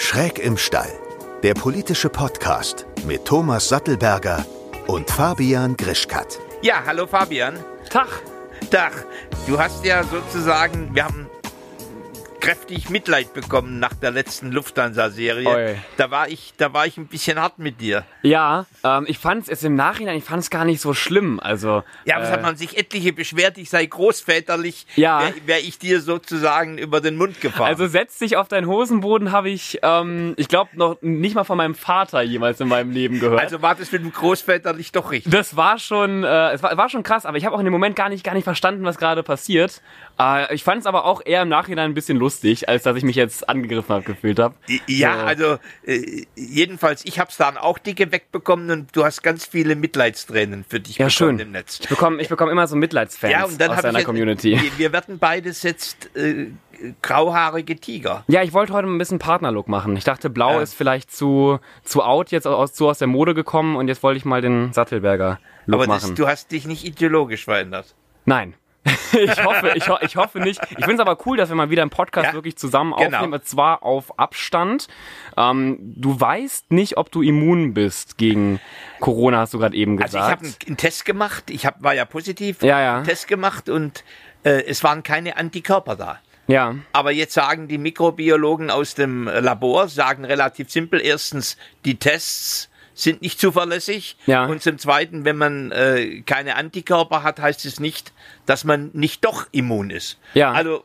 Schräg im Stall, der politische Podcast mit Thomas Sattelberger und Fabian Grischkat. Ja, hallo Fabian. Tag. Tag. Du hast ja sozusagen, wir haben kräftig Mitleid bekommen nach der letzten Lufthansa-Serie. Da war ich, da war ich ein bisschen hart mit dir. Ja, ähm, ich fand es im Nachhinein, ich fand es gar nicht so schlimm. Also Ja, aber es hat man sich etliche beschwert, ich sei großväterlich, Ja. wäre wär ich dir sozusagen über den Mund gefahren. also setz dich auf deinen Hosenboden habe ich, ähm, ich glaube noch nicht mal von meinem Vater jemals in meinem Leben gehört. Also war das mit dem großväterlich doch richtig. das war schon, äh, es war, war schon krass, aber ich habe auch in dem Moment gar nicht, gar nicht verstanden, was gerade passiert. Äh, ich fand es aber auch eher im Nachhinein ein bisschen lustig, als dass ich mich jetzt angegriffen habe gefühlt habe. Ja, So. also äh, jedenfalls, ich hab's dann auch dicke wegbekommen und du hast ganz viele Mitleidstränen für dich Ja, bekommen schön. im Netz. Ich bekomme ich bekomm immer so Mitleidsfans Ja, und dann aus deiner ich Community. Wir, wir werden beides jetzt äh, grauhaarige Tiger. Ja, ich wollte heute ein bisschen Partnerlook machen. Ich dachte, blau Ja. ist vielleicht zu, zu out, jetzt aus, zu aus der Mode gekommen und jetzt wollte ich mal den Sattelberger Look Aber das, machen. du hast dich nicht ideologisch verändert. Nein. ich hoffe, ich, ho ich hoffe nicht. Ich finde es aber cool, dass wir mal wieder einen Podcast Ja, wirklich zusammen genau. aufnehmen, und zwar auf Abstand. Ähm, du weißt nicht, ob du immun bist gegen Corona, hast du gerade eben Also gesagt. ich habe einen, einen Test gemacht, ich hab, war ja positiv, Ja, ja. einen Test gemacht und äh, es waren keine Antikörper da. ja, Aber jetzt sagen die Mikrobiologen aus dem Labor, sagen relativ simpel, erstens, die Tests sind nicht zuverlässig. Ja. Und zum Zweiten, wenn man äh, keine Antikörper hat, heißt es nicht, dass man nicht doch immun ist. Ja. Also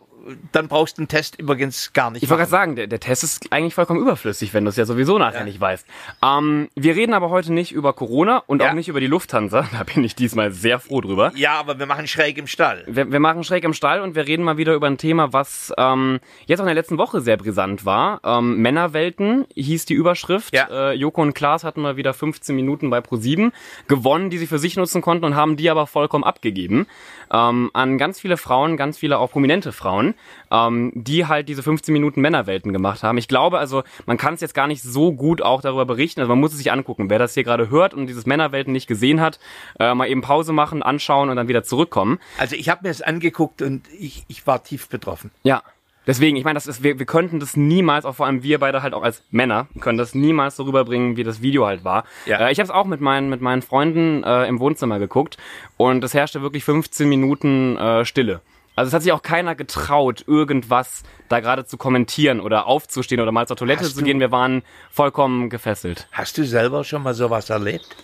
dann brauchst du einen Test übrigens gar nicht Ich wollte gerade sagen, der, der Test ist eigentlich vollkommen überflüssig, wenn du es ja sowieso nachher Ja. nicht weißt. Ähm, wir reden aber heute nicht über Corona und Ja. auch nicht über die Lufthansa. Da bin ich diesmal sehr froh drüber. Ja, aber wir machen schräg im Stall. Wir, wir machen schräg im Stall und wir reden mal wieder über ein Thema, was ähm, jetzt auch in der letzten Woche sehr brisant war. Ähm, Männerwelten hieß die Überschrift. Ja. Äh, Joko und Klaas hatten mal wieder 15 Minuten bei Pro7 gewonnen, die sie für sich nutzen konnten und haben die aber vollkommen abgegeben ähm, an ganz viele Frauen, ganz viele auch prominente Frauen, ähm, die halt diese 15 Minuten Männerwelten gemacht haben. Ich glaube also, man kann es jetzt gar nicht so gut auch darüber berichten. Also man muss es sich angucken. Wer das hier gerade hört und dieses Männerwelten nicht gesehen hat, äh, mal eben Pause machen, anschauen und dann wieder zurückkommen. Also ich habe mir das angeguckt und ich, ich war tief betroffen. Ja. Deswegen, ich meine, das ist, wir, wir könnten das niemals, auch vor allem wir beide halt auch als Männer, können das niemals so rüberbringen, wie das Video halt war. Ja. Äh, ich habe es auch mit meinen, mit meinen Freunden äh, im Wohnzimmer geguckt und es herrschte wirklich 15 Minuten äh, Stille. Also es hat sich auch keiner getraut, irgendwas da gerade zu kommentieren oder aufzustehen oder mal zur Toilette Hast zu gehen. Wir waren vollkommen gefesselt. Hast du selber schon mal sowas erlebt?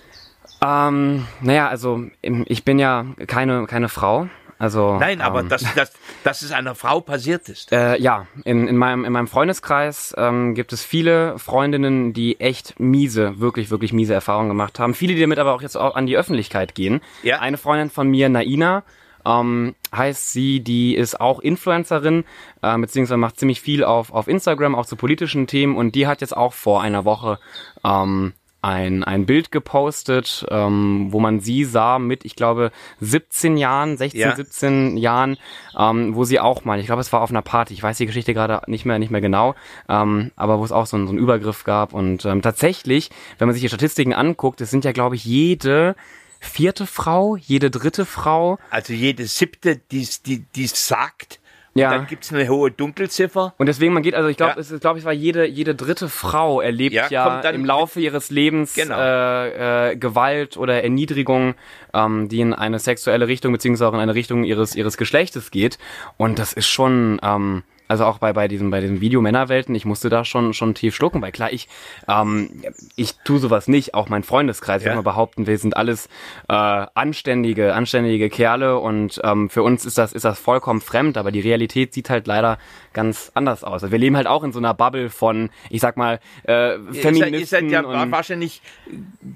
Ähm, naja, also ich bin ja keine, keine Frau. Also, Nein, aber ähm, dass, dass, dass es einer Frau passiert ist. Äh, ja, in, in, meinem, in meinem Freundeskreis ähm, gibt es viele Freundinnen, die echt miese, wirklich, wirklich miese Erfahrungen gemacht haben. Viele, die damit aber auch jetzt auch an die Öffentlichkeit gehen. Ja. Eine Freundin von mir, Naina, ähm, heißt sie, die ist auch Influencerin, äh, beziehungsweise macht ziemlich viel auf, auf Instagram, auch zu politischen Themen. Und die hat jetzt auch vor einer Woche ähm, ein, ein Bild gepostet, ähm, wo man sie sah mit, ich glaube, 17 Jahren, 16, Ja. 17 Jahren, ähm, wo sie auch mal, ich glaube, es war auf einer Party, ich weiß die Geschichte gerade nicht mehr, nicht mehr genau, ähm, aber wo es auch so, einen- so einen Übergriff gab. Und ähm, tatsächlich, wenn man sich die Statistiken anguckt, es sind ja, glaube ich, jede vierte Frau, jede dritte Frau. Also jede siebte, die die die's sagt. Ja. Dann gibt's eine hohe Dunkelziffer. Und deswegen, man geht, also ich glaube, Ja. es ist, glaube ich, war jede, jede dritte Frau erlebt Ja, ja, im Laufe ihres Lebens Genau. äh, äh, Gewalt oder Erniedrigung, ähm, die in eine sexuelle Richtung beziehungsweise auch in eine Richtung ihres ihres Geschlechtes geht. Und das ist schon, ähm, also auch bei bei diesem bei diesem Video Männerwelten, ich musste da schon schon tief schlucken, weil klar, ich ähm, ich tu sowas nicht, auch mein Freundeskreis, Ja. würde mal behaupten, wir sind alles äh, anständige anständige Kerle und ähm, für uns ist das ist das vollkommen fremd, aber die Realität sieht halt leider ganz anders aus. Also wir leben halt auch in so einer Bubble von, ich sag mal, äh, Feministen ihr seid ja und wahrscheinlich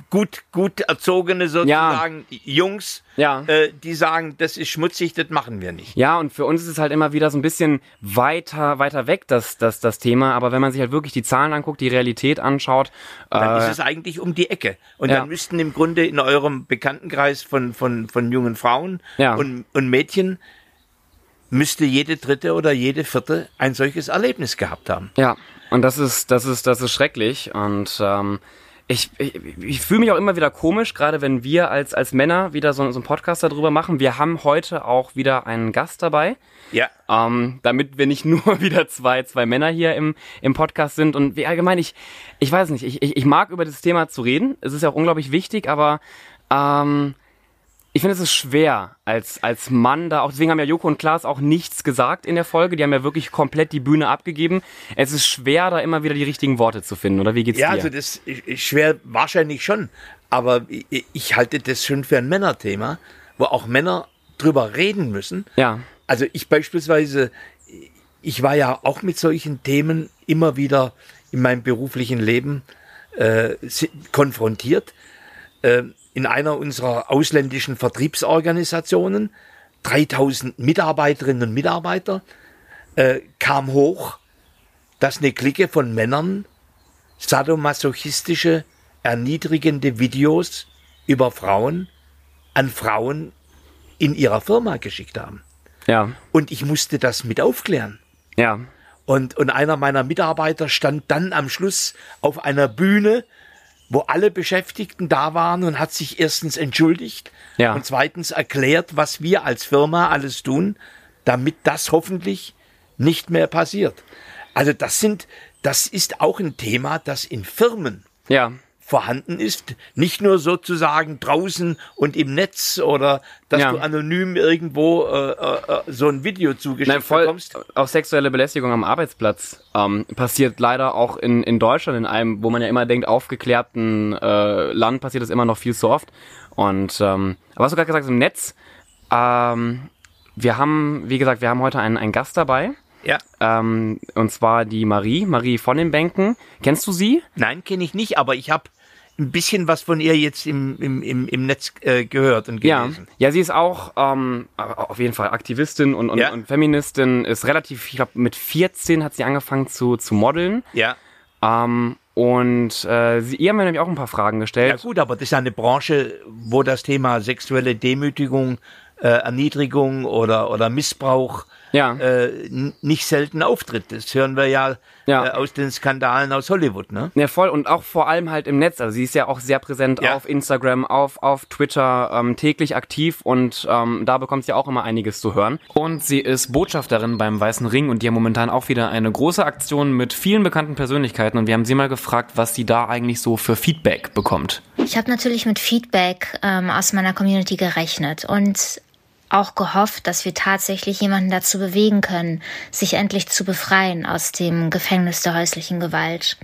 gut, gut erzogene sozusagen Jungs, Ja. äh, die sagen, das ist schmutzig, das machen wir nicht. Ja, und für uns ist es halt immer wieder so ein bisschen weiter, weiter weg, das, das, das Thema. Aber wenn man sich halt wirklich die Zahlen anguckt, die Realität anschaut, Dann äh, ist es eigentlich um die Ecke. Und ja. dann müssten im Grunde in eurem Bekanntenkreis von, von, von jungen Frauen Ja. und, und Mädchen müsste jede dritte oder jede vierte ein solches Erlebnis gehabt haben. Ja, und das ist, das ist, das ist schrecklich. Und ähm, ich, ich, ich fühle mich auch immer wieder komisch, gerade wenn wir als, als Männer wieder so, so einen Podcast darüber machen. Wir haben heute auch wieder einen Gast dabei. Ja. Ähm, damit wir nicht nur wieder zwei, zwei Männer hier im, im Podcast sind. Und wie allgemein, ich, ich weiß nicht, ich, ich, ich mag über das Thema zu reden. Es ist ja auch unglaublich wichtig, aber ähm, ich finde, es ist schwer als, als Mann da, auch deswegen haben ja Joko und Klaas auch nichts gesagt in der Folge. Die haben ja wirklich komplett die Bühne abgegeben. Es ist schwer, da immer wieder die richtigen Worte zu finden, oder wie geht's Ja, dir? also das ist schwer, wahrscheinlich schon. Aber ich, ich halte das schon für ein Männerthema, wo auch Männer drüber reden müssen. ja, Also ich beispielsweise, ich war ja auch mit solchen Themen immer wieder in meinem beruflichen Leben äh, konfrontiert. Äh, in einer unserer ausländischen Vertriebsorganisationen, 3000 Mitarbeiterinnen und Mitarbeiter, äh, kam hoch, dass eine Clique von Männern sadomasochistische, erniedrigende Videos über Frauen an Frauen in ihrer Firma geschickt haben. ja, Und ich musste das mit aufklären. ja, Und, und einer meiner Mitarbeiter stand dann am Schluss auf einer Bühne, wo alle Beschäftigten da waren und hat sich erstens entschuldigt Ja. und zweitens erklärt, was wir als Firma alles tun, damit das hoffentlich nicht mehr passiert. Also das sind, das ist auch ein Thema, das in Firmen ja. Vorhanden ist, nicht nur sozusagen draußen und im Netz oder dass Ja. du anonym irgendwo äh, äh, äh, so ein Video zugeschickt Nein, voll, bekommst. auch sexuelle Belästigung am Arbeitsplatz ähm, passiert leider auch in, in Deutschland, in einem, wo man ja immer denkt, aufgeklärten äh, Land passiert das immer noch viel zu oft. Und ähm, aber was du gerade gesagt hast, im Netz, ähm, wir haben, wie gesagt, wir haben heute einen, einen Gast dabei. Ja. Ähm, und zwar die Marie, Marie von den Bänken. Kennst du sie? Nein, kenne ich nicht, aber ich habe ein bisschen was von ihr jetzt im, im, im, im Netz äh, gehört und Ja, gelesen. ja, sie ist auch ähm, auf jeden Fall Aktivistin und, und, Ja. und Feministin, ist relativ, ich glaube, mit 14 hat sie angefangen zu, zu modeln. Ja. Ähm, und äh, sie, ihr haben wir nämlich auch ein paar Fragen ja, gestellt. gut, aber das ist ja eine Branche, wo das Thema sexuelle Demütigung, äh, Erniedrigung oder, oder Missbrauch Ja. äh, nicht selten auftritt. Das hören wir ja, Ja. Äh, aus den Skandalen aus Hollywood. Ne? Ja, voll. Und auch vor allem halt im Netz. Also sie ist ja auch sehr präsent Ja. auf Instagram, auf, auf Twitter, ähm, täglich aktiv und ähm, da bekommt sie auch immer einiges zu hören. Und sie ist Botschafterin beim Weißen Ring und die haben momentan auch wieder eine große Aktion mit vielen bekannten Persönlichkeiten und wir haben sie mal gefragt, was sie da eigentlich so für Feedback bekommt. Ich habe natürlich mit Feedback ähm, aus meiner Community gerechnet und auch gehofft, dass wir tatsächlich jemanden dazu bewegen können, sich endlich zu befreien aus dem Gefängnis der häuslichen Gewalt.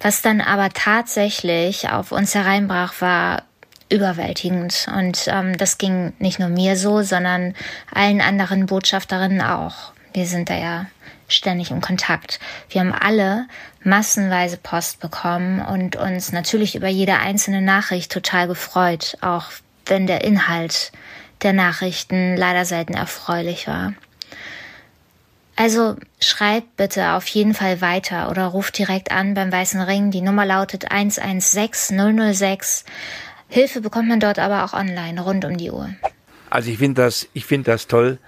Was dann aber tatsächlich auf uns hereinbrach, war überwältigend. Und ähm, das ging nicht nur mir so, sondern allen anderen Botschafterinnen auch. Wir sind da ja ständig im Kontakt. Wir haben alle massenweise Post bekommen und uns natürlich über jede einzelne Nachricht total gefreut, auch wenn der Inhalt der Nachrichten leider selten erfreulich war. Also schreibt bitte auf jeden Fall weiter oder ruft direkt an beim Weißen Ring. Die Nummer lautet 116006. Hilfe bekommt man dort aber auch online, rund um die Uhr. Also ich finde das, ich finde das toll,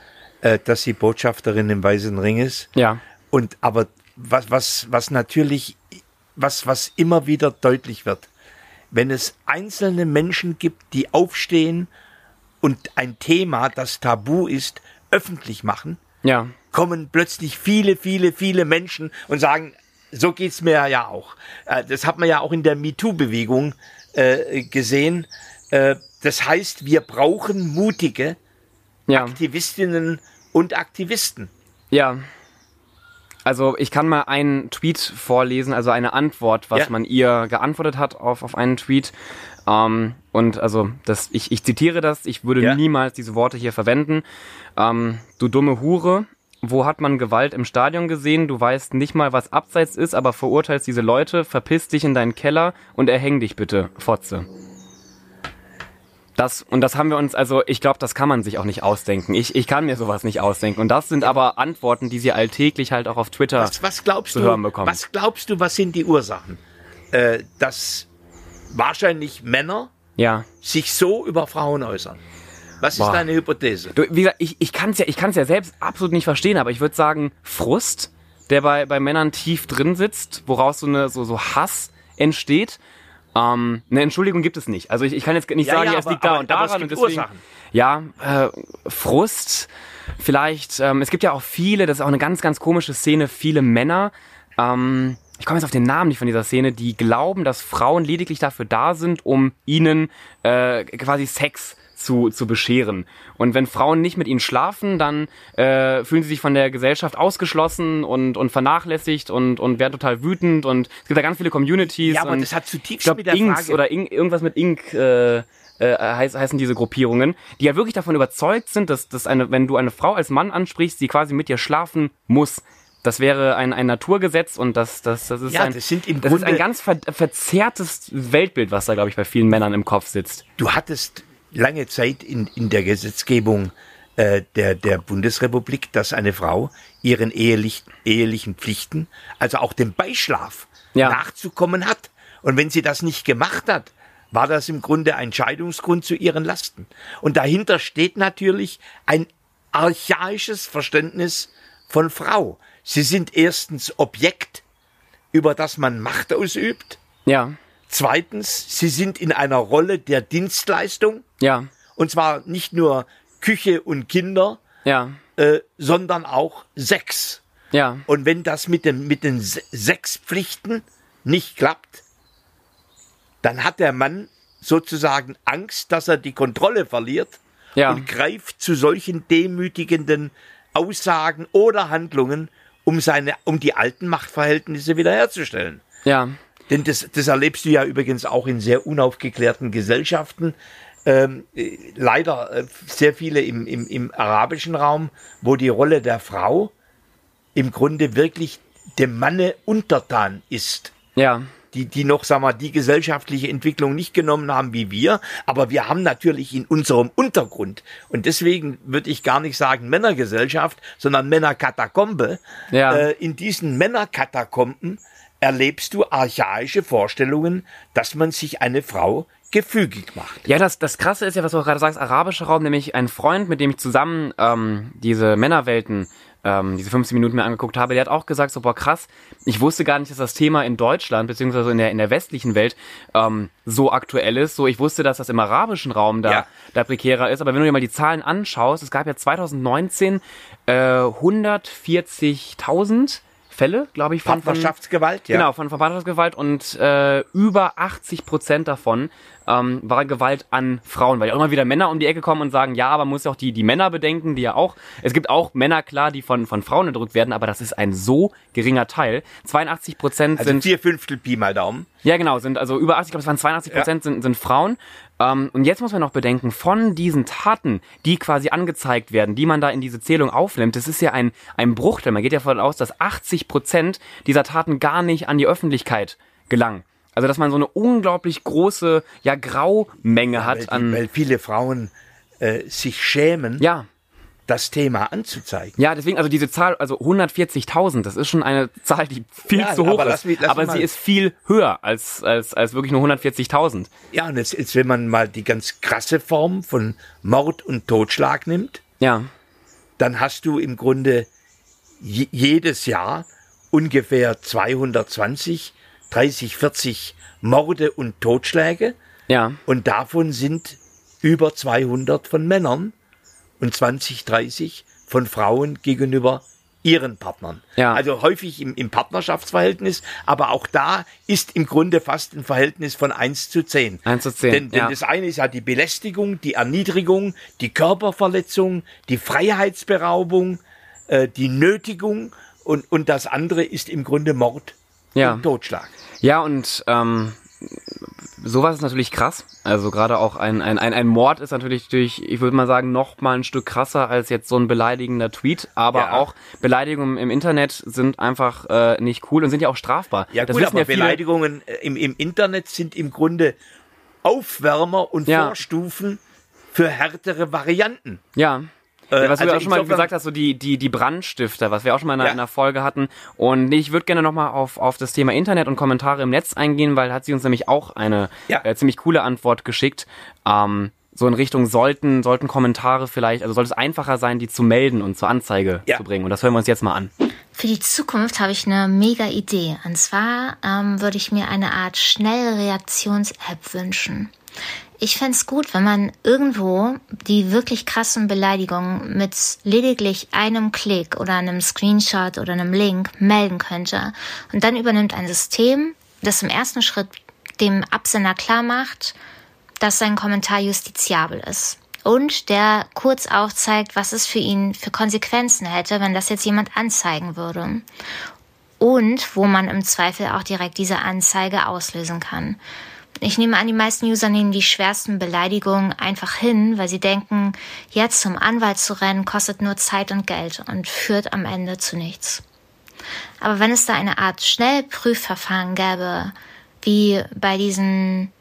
äh, dass sie Botschafterin im Weißen Ring ist. Ja. Und aber was, was, was natürlich, was, was immer wieder deutlich wird, wenn es einzelne Menschen gibt, die aufstehen und ein Thema, das tabu ist, öffentlich machen, Ja. kommen plötzlich viele, viele, viele Menschen und sagen, so geht's mir ja auch. Äh, Das hat man ja auch in der MeToo-Bewegung äh, gesehen. Äh, Das heißt, wir brauchen mutige Ja. Aktivistinnen und Aktivisten. Ja. Also ich kann mal einen Tweet vorlesen, also eine Antwort, was Ja. man ihr geantwortet hat auf, auf einen Tweet. Ähm, und also das, ich, ich zitiere das, ich würde Ja. niemals diese Worte hier verwenden. Ähm, du dumme Hure, wo hat man Gewalt im Stadion gesehen? Du weißt nicht mal, was abseits ist, aber verurteilst diese Leute, verpiss dich in deinen Keller und erhäng dich bitte, Fotze. Das, und das haben wir uns, also ich glaube, das kann man sich auch nicht ausdenken. Ich, ich kann mir sowas nicht ausdenken. Und das sind aber Antworten, die sie alltäglich halt auch auf Twitter. Was, was glaubst zu du? hören bekommen. Was glaubst du? Was sind die Ursachen, äh, dass wahrscheinlich Männer Ja. sich so über Frauen äußern? Was ist Boah. deine Hypothese? Du, wie gesagt, ich, ich kann es ja, ich kann's ja selbst absolut nicht verstehen, aber ich würde sagen, Frust, der bei, bei Männern tief drin sitzt, woraus so, eine, so, so Hass entsteht. Ähm, eine Entschuldigung gibt es nicht. Also ich, ich kann jetzt nicht Ja, sagen, ja, es liegt da und aber es daran und gibt deswegen. Ursachen. Ja, äh, Frust, vielleicht. Ähm, es gibt ja auch viele, das ist auch eine ganz, ganz komische Szene, viele Männer. Ähm, ich komme jetzt auf den Namen nicht von dieser Szene, die glauben, dass Frauen lediglich dafür da sind, um ihnen äh, quasi Sex zu, zu bescheren. Und wenn Frauen nicht mit ihnen schlafen, dann äh, fühlen sie sich von der Gesellschaft ausgeschlossen und, und vernachlässigt und, und werden total wütend. Und es gibt da ganz viele Communities. Ja, aber und das hat zutiefst glaub, mit der Inks Frage- oder Ink, irgendwas mit Ink äh, äh, heiß, heißen diese Gruppierungen, die ja wirklich davon überzeugt sind, dass, dass eine, wenn du eine Frau als Mann ansprichst, sie quasi mit dir schlafen muss. Das wäre ein, ein Naturgesetz und das, das, das ist Ja, ein, das sind im das ist Grunde- ein ganz ver verzerrtes Weltbild, was da, glaube ich, bei vielen Männern im Kopf sitzt. Du hattest lange Zeit in, in der Gesetzgebung äh, der, der Bundesrepublik, dass eine Frau ihren ehelich, ehelichen Pflichten, also auch dem Beischlaf, Ja. nachzukommen hat. Und wenn sie das nicht gemacht hat, war das im Grunde ein Scheidungsgrund zu ihren Lasten. Und dahinter steht natürlich ein archaisches Verständnis von Frau. Sie sind erstens Objekt, über das man Macht ausübt. Ja, Zweitens, sie sind in einer Rolle der Dienstleistung. ja, Und zwar nicht nur Küche und Kinder, ja, äh, sondern auch Sex. ja, Und wenn das mit, dem, mit den Se- Sexpflichten nicht klappt, dann hat der Mann sozusagen Angst, dass er die Kontrolle verliert ja, und greift zu solchen demütigenden Aussagen oder Handlungen, um seine, um die alten Machtverhältnisse wiederherzustellen. ja, Denn das, das erlebst du ja übrigens auch in sehr unaufgeklärten Gesellschaften. Ähm, äh, leider äh, sehr viele im, im, im arabischen Raum, wo die Rolle der Frau im Grunde wirklich dem Manne untertan ist. ja, Die, die noch, sag mal, die gesellschaftliche Entwicklung nicht genommen haben wie wir. Aber wir haben natürlich in unserem Untergrund, und deswegen würde ich gar nicht sagen Männergesellschaft, sondern Männerkatakombe, Ja. äh, in diesen Männerkatakomben erlebst du archaische Vorstellungen, dass man sich eine Frau gefügig macht. Ja, das, das Krasse ist ja, was du gerade sagst, arabischer Raum, nämlich ein Freund, mit dem ich zusammen ähm, diese Männerwelten, ähm, diese 15 Minuten mir angeguckt habe, der hat auch gesagt, so, boah, krass, ich wusste gar nicht, dass das Thema in Deutschland, beziehungsweise in der, in der westlichen Welt, ähm, so aktuell ist. So, ich wusste, dass das im arabischen Raum da, Ja. da prekärer ist, aber wenn du dir mal die Zahlen anschaust, es gab ja 2019 äh, 140.000 Fälle, glaube ich, von, von Partnerschaftsgewalt, ja. Genau, von Partnerschaftsgewalt und äh, über 80 Prozent davon ähm, war Gewalt an Frauen, weil ja auch immer wieder Männer um die Ecke kommen und sagen, ja, aber man muss ja auch die, die Männer bedenken, die ja auch, es gibt auch Männer, klar, die von, von Frauen erdrückt werden, aber das ist ein so geringer Teil. 82 Prozent Also sind vier Fünftel Pi mal Daumen. ja, genau, sind also über 80, ich glaube, es waren 82 Prozent sind, sind Frauen. Ähm, und jetzt muss man noch bedenken, von diesen Taten, die quasi angezeigt werden, die man da in diese Zählung aufnimmt, das ist ja ein, ein Bruchteil. Man geht ja davon aus, dass 80 Prozent dieser Taten gar nicht an die Öffentlichkeit gelangen. Also, dass man so eine unglaublich große, ja, Graumenge Weil, hat die, an. weil viele Frauen äh, sich schämen, Ja, das Thema anzuzeigen. ja, deswegen, also diese Zahl, also 140.000, das ist schon eine Zahl, die viel Ja, zu hoch aber ist. lass lass aber sie ist viel höher als, als, als wirklich nur 140.000. Ja, und jetzt, jetzt, wenn man mal die ganz krasse Form von Mord und Totschlag nimmt, Ja, dann hast du im Grunde je, jedes Jahr ungefähr 220, 30, 40 Morde und Totschläge ja. und davon sind über 200 von Männern und 20, 30 von Frauen gegenüber ihren Partnern. Ja. Also häufig im, im Partnerschaftsverhältnis, aber auch da ist im Grunde fast ein Verhältnis von 1 zu 10. 1 zu 10, Denn, denn ja. das eine ist ja die Belästigung, die Erniedrigung, die Körperverletzung, die Freiheitsberaubung, äh, die Nötigung und, und das andere ist im Grunde Mord Ja. Totschlag. Ja, und ähm, sowas ist natürlich krass. Also gerade auch ein, ein, ein, ein Mord ist natürlich durch, ich würde mal sagen, noch mal ein Stück krasser als jetzt so ein beleidigender Tweet. Aber Ja. auch Beleidigungen im Internet sind einfach äh, nicht cool und sind ja auch strafbar. Ja das gut, aber ja viele. Beleidigungen äh, im, im Internet sind im Grunde Aufwärmer und Ja. Vorstufen für härtere Varianten. Ja. Äh, Ja, was du also ja auch schon mal gesagt hast, so die, die, die Brandstifter, was wir auch schon mal in einer, Ja. in einer Folge hatten. Und ich würde gerne nochmal auf, auf das Thema Internet und Kommentare im Netz eingehen, weil hat sie uns nämlich auch eine Ja. äh, ziemlich coole Antwort geschickt. Ähm, so in Richtung sollten, sollten Kommentare vielleicht, also sollte es einfacher sein, die zu melden und zur Anzeige Ja. zu bringen. Und das hören wir uns jetzt mal an. Für die Zukunft habe ich eine mega Idee. Und zwar ähm, würde ich mir eine Art Schnellreaktions-App wünschen. Ich fände es gut, wenn man irgendwo die wirklich krassen Beleidigungen mit lediglich einem Klick oder einem Screenshot oder einem Link melden könnte. Und dann übernimmt ein System, das im ersten Schritt dem Absender klar macht, dass sein Kommentar justiziabel ist. Und der kurz aufzeigt, was es für ihn für Konsequenzen hätte, wenn das jetzt jemand anzeigen würde. Und wo man im Zweifel auch direkt diese Anzeige auslösen kann. Ich nehme an, die meisten User nehmen die schwersten Beleidigungen einfach hin, weil sie denken, jetzt zum Anwalt zu rennen kostet nur Zeit und Geld und führt am Ende zu nichts. Aber wenn es da eine Art Schnellprüfverfahren gäbe, wie bei diesen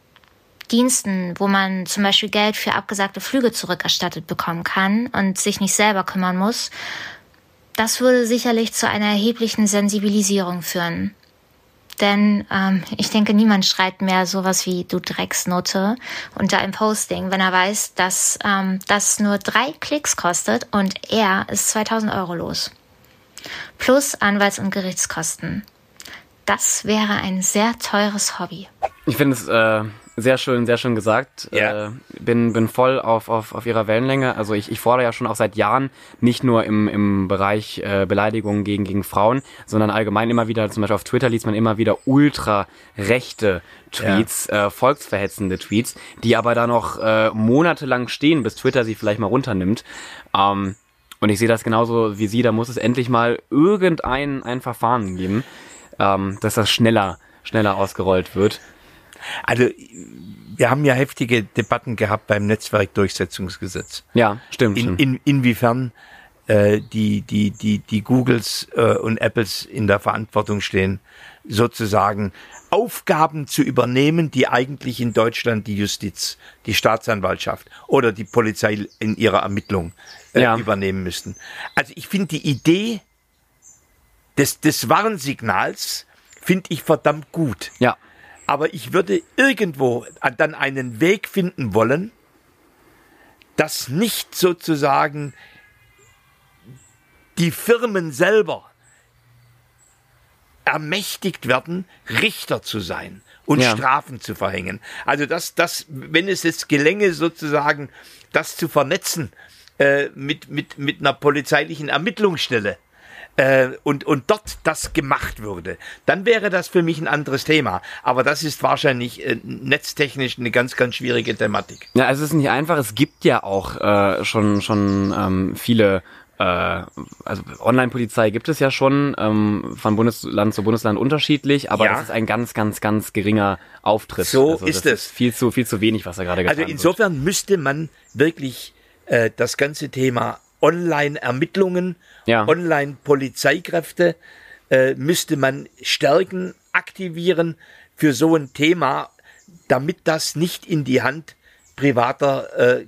Diensten, wo man zum Beispiel Geld für abgesagte Flüge zurückerstattet bekommen kann und sich nicht selber kümmern muss, das würde sicherlich zu einer erheblichen Sensibilisierung führen. Denn ähm, ich denke, niemand schreibt mehr sowas wie du Drecksnote unter einem Posting, wenn er weiß, dass ähm, das nur drei Klicks kostet und er ist 2000 Euro los. Plus Anwalts- und Gerichtskosten. Das wäre ein sehr teures Hobby. Ich finde es äh, sehr schön, sehr schön gesagt. Ja. Äh, bin, bin voll auf, auf, auf ihrer Wellenlänge. Also ich, ich fordere ja schon auch seit Jahren, nicht nur im, im Bereich äh, Beleidigungen gegen, gegen Frauen, sondern allgemein immer wieder, zum Beispiel auf Twitter liest man immer wieder ultra rechte Tweets, äh, volksverhetzende Tweets, die aber da noch äh, monatelang stehen, bis Twitter sie vielleicht mal runternimmt. Ähm, und ich sehe das genauso wie Sie, da muss es endlich mal irgendein ein Verfahren geben, ähm, dass das schneller, schneller ausgerollt wird. Also wir haben ja heftige Debatten gehabt beim Netzwerkdurchsetzungsgesetz. Ja, stimmt. In, in, inwiefern äh, die, die, die, die Googles äh, und Apples in der Verantwortung stehen, sozusagen Aufgaben zu übernehmen, die eigentlich in Deutschland die Justiz, die Staatsanwaltschaft oder die Polizei in ihrer Ermittlung äh, Ja. übernehmen müssten. Also ich finde die Idee des, des Warnsignals finde ich verdammt gut. ja. Aber ich würde irgendwo dann einen Weg finden wollen, dass nicht sozusagen die Firmen selber ermächtigt werden, Richter zu sein und Ja. Strafen zu verhängen. Also dass das, wenn es jetzt gelänge, sozusagen das zu vernetzen äh, mit, mit, mit einer polizeilichen Ermittlungsstelle, äh, und, und dort das gemacht würde, dann wäre das für mich ein anderes Thema. Aber das ist wahrscheinlich äh, netztechnisch eine ganz, ganz schwierige Thematik. Ja, es ist nicht einfach. Es gibt ja auch äh, schon schon ähm, viele. Äh, also Online-Polizei gibt es ja schon ähm, von Bundesland zu Bundesland unterschiedlich, aber Ja. das ist ein ganz, ganz, ganz geringer Auftritt. So also ist es. Ist viel zu, viel zu wenig, was da gerade getan Also insofern müsste man wirklich äh, das ganze Thema Online-Ermittlungen, Ja. Online-Polizeikräfte äh, müsste man stärken, aktivieren für so ein Thema, damit das nicht in die Hand privater äh,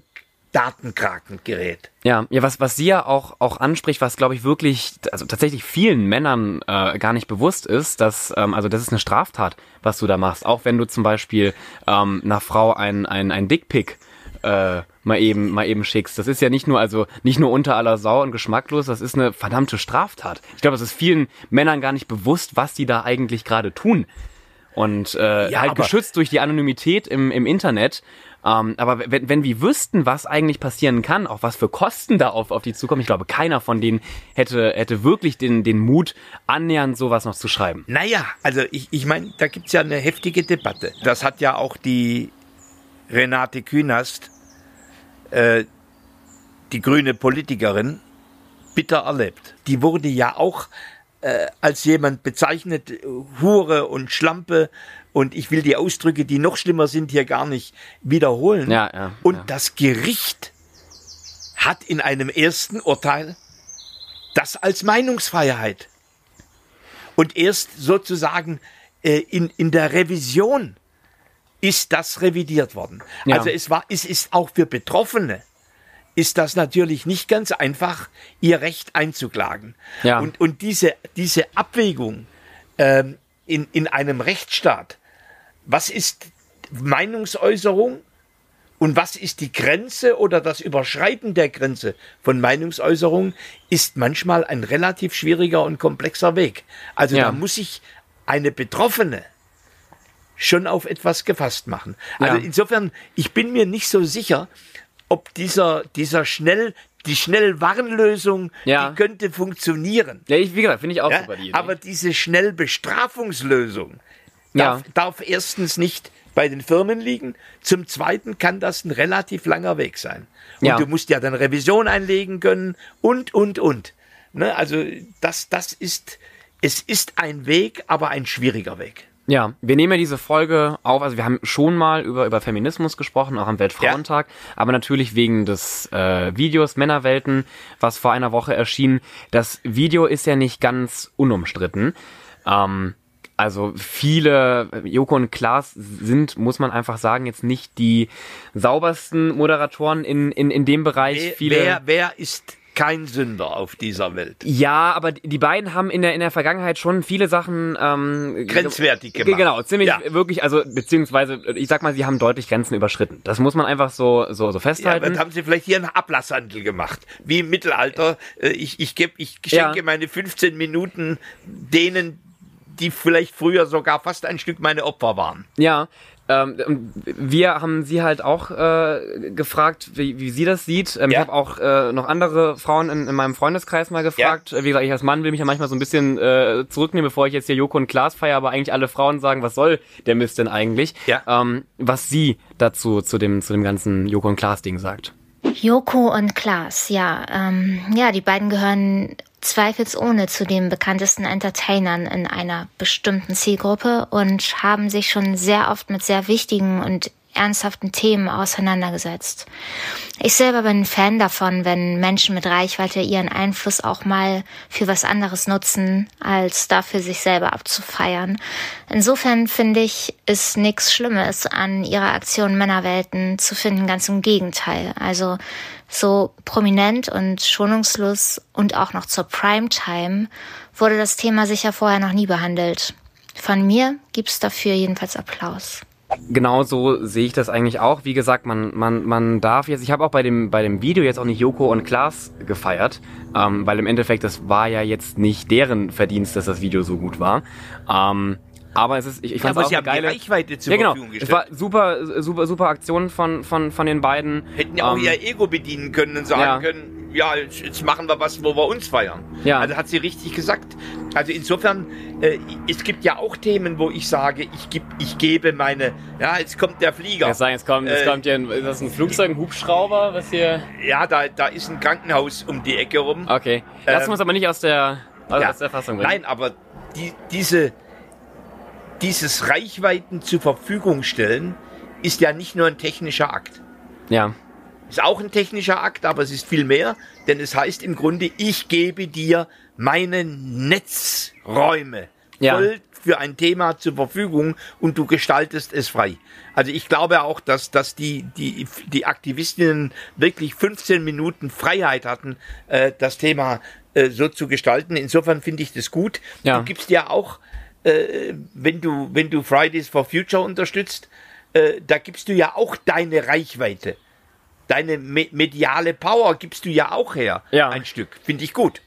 Datenkraken gerät. Ja, ja, was, was sie ja auch, auch anspricht, was glaube ich wirklich, also tatsächlich vielen Männern äh, gar nicht bewusst ist, dass, ähm, also das ist eine Straftat, was du da machst. Auch wenn du zum Beispiel ähm, einer Frau ein, ein, ein Dickpick äh, mal eben, mal eben schickst. Das ist ja nicht nur, also nicht nur unter aller Sau und geschmacklos, das ist eine verdammte Straftat. Ich glaube, es ist vielen Männern gar nicht bewusst, was die da eigentlich gerade tun. Und äh, Ja, halt geschützt durch die Anonymität im, im Internet. Ähm, aber wenn, wenn wir wüssten, was eigentlich passieren kann, auch was für Kosten da auf, auf die zukommen, ich glaube, keiner von denen hätte, hätte wirklich den, den Mut, annähernd sowas noch zu schreiben. Naja, also ich, ich meine, da gibt's ja eine heftige Debatte. Das hat ja auch die Renate Künast, äh, die grüne Politikerin, bitter erlebt. Die wurde ja auch äh, als jemand bezeichnet, Hure und Schlampe. Und ich will die Ausdrücke, die noch schlimmer sind, hier gar nicht wiederholen. Ja, ja, und ja. das Gericht hat in einem ersten Urteil das als Meinungsfreiheit und erst sozusagen äh, in, in der Revision ist das revidiert worden. Ja. Also es war, es ist auch für Betroffene ist das natürlich nicht ganz einfach, ihr Recht einzuklagen. Ja. Und, und diese, diese Abwägung ähm, in, in einem Rechtsstaat, was ist Meinungsäußerung Und was ist die Grenze oder das Überschreiten der Grenze von Meinungsäußerung ist manchmal ein relativ schwieriger und komplexer Weg. Also Ja. da muss sich eine Betroffene schon auf etwas gefasst machen. Also Ja. insofern, ich bin mir nicht so sicher, ob dieser, dieser schnell, die schnell Warnlösung, Ja. die könnte funktionieren. Ja, ich, wie gesagt, finde ich auch Ja, super die aber diese Schnellbestrafungslösung Ja. darf, darf erstens nicht bei den Firmen liegen. Zum Zweiten kann das ein relativ langer Weg sein. Und Ja. du musst ja dann Revision einlegen können und, und, und. Ne? Also das, das ist, es ist ein Weg, aber ein schwieriger Weg. Ja, wir nehmen ja diese Folge auf, also wir haben schon mal über, über Feminismus gesprochen, auch am Weltfrauentag, aber natürlich wegen des äh, Videos Männerwelten, was vor einer Woche erschien. Das Video ist ja nicht ganz unumstritten. Ähm, also viele, Joko und Klaas sind, muss man einfach sagen, jetzt nicht die saubersten Moderatoren in, in, in dem Bereich. Wer, viele, wer, wer ist kein Sünder auf dieser Welt? Ja, aber die beiden haben in der in der Vergangenheit schon viele Sachen ähm, Grenzwertig ge- gemacht. Genau, ziemlich Ja. wirklich, also beziehungsweise ich sag mal, sie haben deutlich Grenzen überschritten. Das muss man einfach so so so Ja, festhalten. dann haben sie vielleicht hier einen Ablasshandel gemacht, wie im Mittelalter. Äh, Ich, ich, geb, ich schenke Ja. meine 15 Minuten denen, die vielleicht früher sogar fast ein Stück meine Opfer waren. Ja, ähm, wir haben sie halt auch äh, gefragt, wie, wie sie das sieht. Ähm, Ich Ja. habe auch äh, noch andere Frauen in, in meinem Freundeskreis mal gefragt. Wie gesagt, ich als Mann will mich ja manchmal so ein bisschen äh, zurücknehmen, bevor ich jetzt hier Joko und Klaas feiere, aber eigentlich alle Frauen sagen, was soll der Mist denn eigentlich? Ja. Ähm, was sie dazu zu dem zu dem ganzen Joko und Klaas Ding sagt. Joko und Klaas, ja. Ähm, ja, die beiden gehören zweifelsohne zu den bekanntesten Entertainern in einer bestimmten Zielgruppe und haben sich schon sehr oft mit sehr wichtigen und ernsthaften Themen auseinandergesetzt. Ich selber bin Fan davon, wenn Menschen mit Reichweite ihren Einfluss auch mal für was anderes nutzen, als dafür sich selber abzufeiern. Insofern finde ich, ist nichts Schlimmes an ihrer Aktion Männerwelten zu finden, ganz im Gegenteil. Also so prominent und schonungslos und auch noch zur Primetime wurde das Thema sicher vorher noch nie behandelt. Von mir gibt's dafür jedenfalls Applaus. Genau so sehe ich das eigentlich auch. Wie gesagt, man, man, man darf jetzt, ich habe auch bei dem, bei dem Video jetzt auch nicht Joko und Klaas gefeiert, ähm, weil im Endeffekt das war ja jetzt nicht deren Verdienst, dass das Video so gut war. Ähm, aber es ist, ich, ich fand aber auch eine geile, Reichweite zur ja genau, Verfügung es gestellt. war super, super, super Aktion von, von, von den beiden. Hätten ja auch Ähm, ihr Ego bedienen können und sagen ja. können, ja, jetzt, machen wir was, wo wir uns feiern. Ja. Also hat sie richtig gesagt. Also insofern, äh, es gibt ja auch Themen, wo ich sage, ich, geb, ich gebe meine, ja, jetzt kommt der Flieger. Jetzt sagen, jetzt kommt, jetzt Äh, kommt hier ein, ist das ein Flugzeug, ein Hubschrauber, was hier? Ja, da, da ist ein Krankenhaus um die Ecke rum. Okay. Lassen Ähm, wir uns aber nicht aus der, aus, Ja. aus der Fassung bringen. Nein, aber die, diese, dieses Reichweiten zur Verfügung stellen ist ja nicht nur ein technischer Akt. Ja. Ist auch ein technischer Akt, aber es ist viel mehr, denn es heißt im Grunde, ich gebe dir meine Netzräume Ja. voll für ein Thema zur Verfügung und du gestaltest es frei. Also ich glaube auch, dass, dass die, die, die Aktivistinnen wirklich 15 Minuten Freiheit hatten, äh, das Thema äh, so zu gestalten. Insofern finde ich das gut. Ja. Du gibst ja auch, äh, wenn du, wenn du Fridays for Future unterstützt, äh, da gibst du ja auch deine Reichweite. Deine me mediale Power gibst du ja auch her. Ja. Ein Stück. Finde ich gut.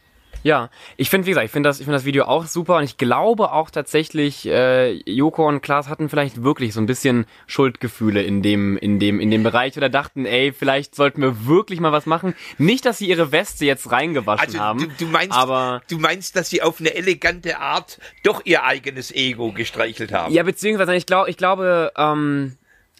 Ja, ich finde, wie gesagt, ich finde das, ich finde das Video auch super und ich glaube auch tatsächlich, äh, Joko und Klaas hatten vielleicht wirklich so ein bisschen Schuldgefühle in dem, in dem, in dem Bereich oder dachten, ey, vielleicht sollten wir wirklich mal was machen. Nicht, dass sie ihre Weste jetzt reingewaschen Also haben, du, du meinst, aber du meinst, dass sie auf eine elegante Art doch ihr eigenes Ego gestreichelt haben. ja, beziehungsweise ich glaube, ich glaube, ähm,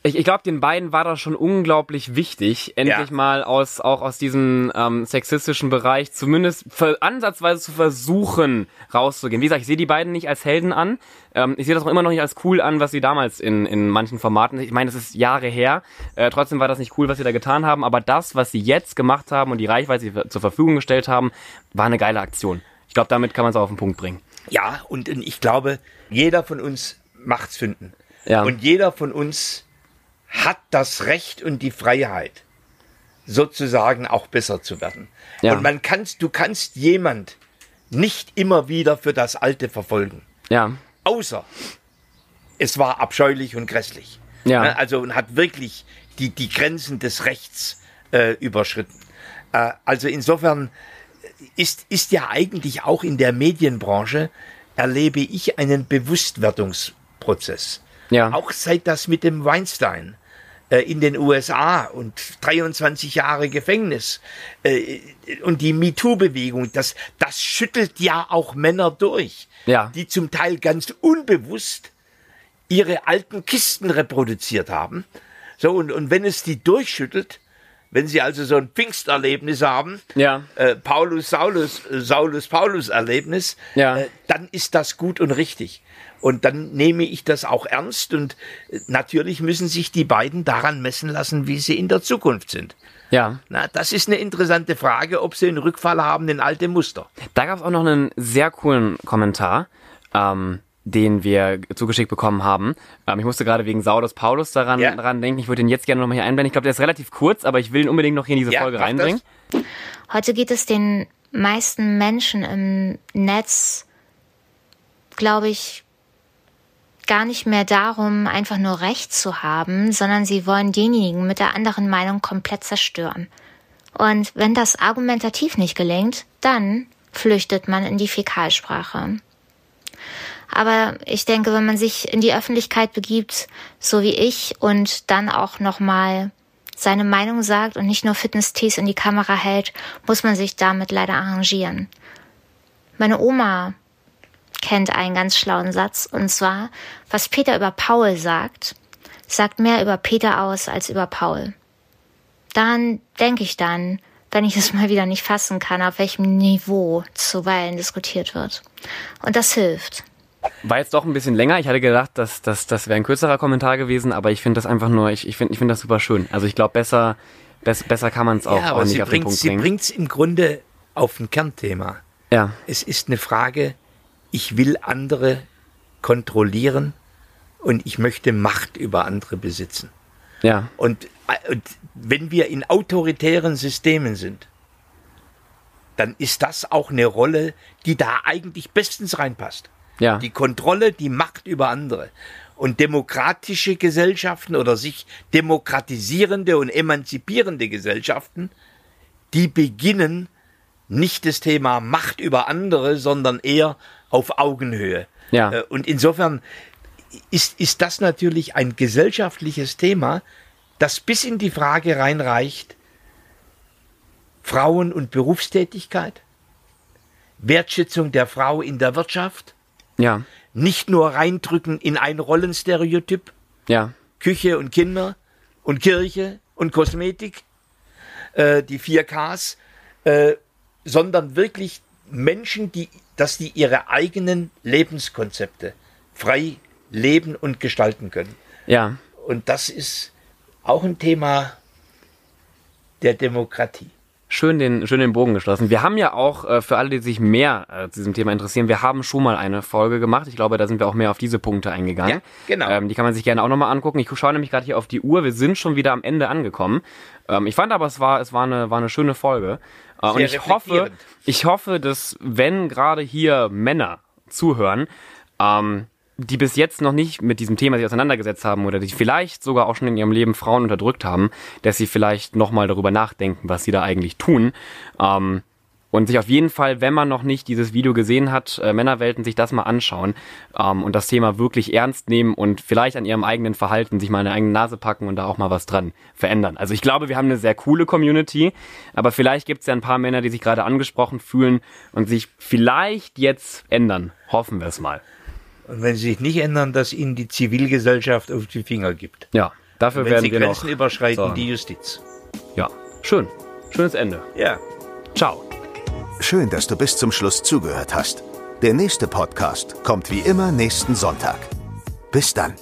ich, ich glaube, den beiden war das schon unglaublich wichtig, endlich Ja. mal aus auch aus diesem ähm, sexistischen Bereich zumindest ansatzweise zu versuchen rauszugehen. Wie gesagt, ich sehe die beiden nicht als Helden an. Ähm, ich sehe das auch immer noch nicht als cool an, was sie damals in, in manchen Formaten. Ich meine, das ist Jahre her. Äh, trotzdem war das nicht cool, was sie da getan haben. Aber das, was sie jetzt gemacht haben und die Reichweite, die sie zur Verfügung gestellt haben, war eine geile Aktion. Ich glaube, damit kann man es auf den Punkt bringen. Ja, und ich glaube, jeder von uns macht's finden. Ja. Und jeder von uns hat das Recht und die Freiheit, sozusagen auch besser zu werden. Ja. Und man kannst, du kannst jemand nicht immer wieder für das Alte verfolgen. Ja, Außer es war abscheulich und grässlich. Ja. Ne, Also und hat wirklich die, die Grenzen des Rechts äh, überschritten. Äh, also insofern ist, ist ja eigentlich auch in der Medienbranche erlebe ich einen Bewusstwerdungsprozess. Ja. Auch seit das mit dem Weinstein äh, in den USA und 23 Jahre Gefängnis äh, und die MeToo-Bewegung, das, das schüttelt ja auch Männer durch, Ja. die zum Teil ganz unbewusst ihre alten Kisten reproduziert haben. So, und, und wenn es die durchschüttelt, wenn sie also so ein Pfingsterlebnis haben, Ja. äh, Paulus, Saulus, äh, Saulus, Paulus Erlebnis, Ja. äh, dann ist das gut und richtig. Und dann nehme ich das auch ernst und äh, natürlich müssen sich die beiden daran messen lassen, wie sie in der Zukunft sind. Ja. Na, das ist eine interessante Frage, ob sie einen Rückfall haben in alte Muster. Da gab es auch noch einen sehr coolen Kommentar, ähm, den wir zugeschickt bekommen haben. Ähm, ich musste gerade wegen Saulus Paulus daran, Ja. daran denken. Ich würde ihn jetzt gerne nochmal hier einblenden. Ich glaube, der ist relativ kurz, aber ich will ihn unbedingt noch hier in diese Ja, Folge reinbringen. Heute geht es den meisten Menschen im Netz, glaube ich, gar nicht mehr darum, einfach nur Recht zu haben, sondern sie wollen denjenigen mit der anderen Meinung komplett zerstören. Und wenn das argumentativ nicht gelingt, dann flüchtet man in die Fäkalsprache. Aber ich denke, wenn man sich in die Öffentlichkeit begibt, so wie ich, und dann auch nochmal seine Meinung sagt und nicht nur Fitness-Tees in die Kamera hält, muss man sich damit leider arrangieren. Meine Oma kennt einen ganz schlauen Satz, und zwar, was Peter über Paul sagt, sagt mehr über Peter aus als über Paul. Daran denke ich dann, wenn ich es mal wieder nicht fassen kann, auf welchem Niveau zuweilen diskutiert wird. Und das hilft. War jetzt doch ein bisschen länger. Ich hatte gedacht, dass, dass, das wäre ein kürzerer Kommentar gewesen, aber ich finde das einfach nur, ich, ich finde ich finde das super schön. Also ich glaube, besser, bess, besser kann man es auch, ja, auch aber nicht sie auf den bringt Punkt sie bringen. bringt's im Grunde auf ein Kernthema. Ja, Es ist eine Frage, ich will andere kontrollieren und ich möchte Macht über andere besitzen. ja, Und, äh, und wenn wir in autoritären Systemen sind, dann ist das auch eine Rolle, die da eigentlich bestens reinpasst. Ja, Die Kontrolle, die Macht über andere. Und demokratische Gesellschaften oder sich demokratisierende und emanzipierende Gesellschaften, die beginnen nicht das Thema Macht über andere, sondern eher auf Augenhöhe. Ja. Äh, Und insofern ist, ist das natürlich ein gesellschaftliches Thema, das bis in die Frage reinreicht, Frauen- und Berufstätigkeit, Wertschätzung der Frau in der Wirtschaft, ja, nicht nur reindrücken in ein Rollenstereotyp, ja, Küche und Kinder und Kirche und Kosmetik, äh, die 4Ks, äh, sondern wirklich Menschen, die, dass die ihre eigenen Lebenskonzepte frei leben und gestalten können. ja. Und das ist auch ein Thema der Demokratie. Schön den, schön den Bogen geschlossen. Wir haben ja auch, äh, für alle, die sich mehr äh, zu diesem Thema interessieren, wir haben schon mal eine Folge gemacht. Ich glaube, da sind wir auch mehr auf diese Punkte eingegangen. Ja, genau. Ähm, die kann man sich gerne auch nochmal angucken. Ich schaue nämlich gerade hier auf die Uhr. Wir sind schon wieder am Ende angekommen. Ähm, ich fand aber, es war, es war eine, war eine schöne Folge. Äh, und ich hoffe, ich hoffe, dass wenn gerade hier Männer zuhören, ähm, die bis jetzt noch nicht mit diesem Thema sich auseinandergesetzt haben oder die vielleicht sogar auch schon in ihrem Leben Frauen unterdrückt haben, dass sie vielleicht nochmal darüber nachdenken, was sie da eigentlich tun. Ähm, und sich auf jeden Fall, wenn man noch nicht dieses Video gesehen hat, äh, Männerwelten, sich das mal anschauen ähm, und das Thema wirklich ernst nehmen und vielleicht an ihrem eigenen Verhalten sich mal eine eigene Nase packen und da auch mal was dran verändern. Also ich glaube, wir haben eine sehr coole Community, aber vielleicht gibt es ja ein paar Männer, die sich gerade angesprochen fühlen und sich vielleicht jetzt ändern. Hoffen wir es mal. Und wenn sie sich nicht ändern, dass ihnen die Zivilgesellschaft auf die Finger gibt. Ja, dafür Wenn werden sie wir Grenzen noch. überschreiten, sorgen. die Justiz. Ja, schön. Schönes Ende. Ja. Ciao. Schön, dass du bis zum Schluss zugehört hast. Der nächste Podcast kommt wie immer nächsten Sonntag. Bis dann.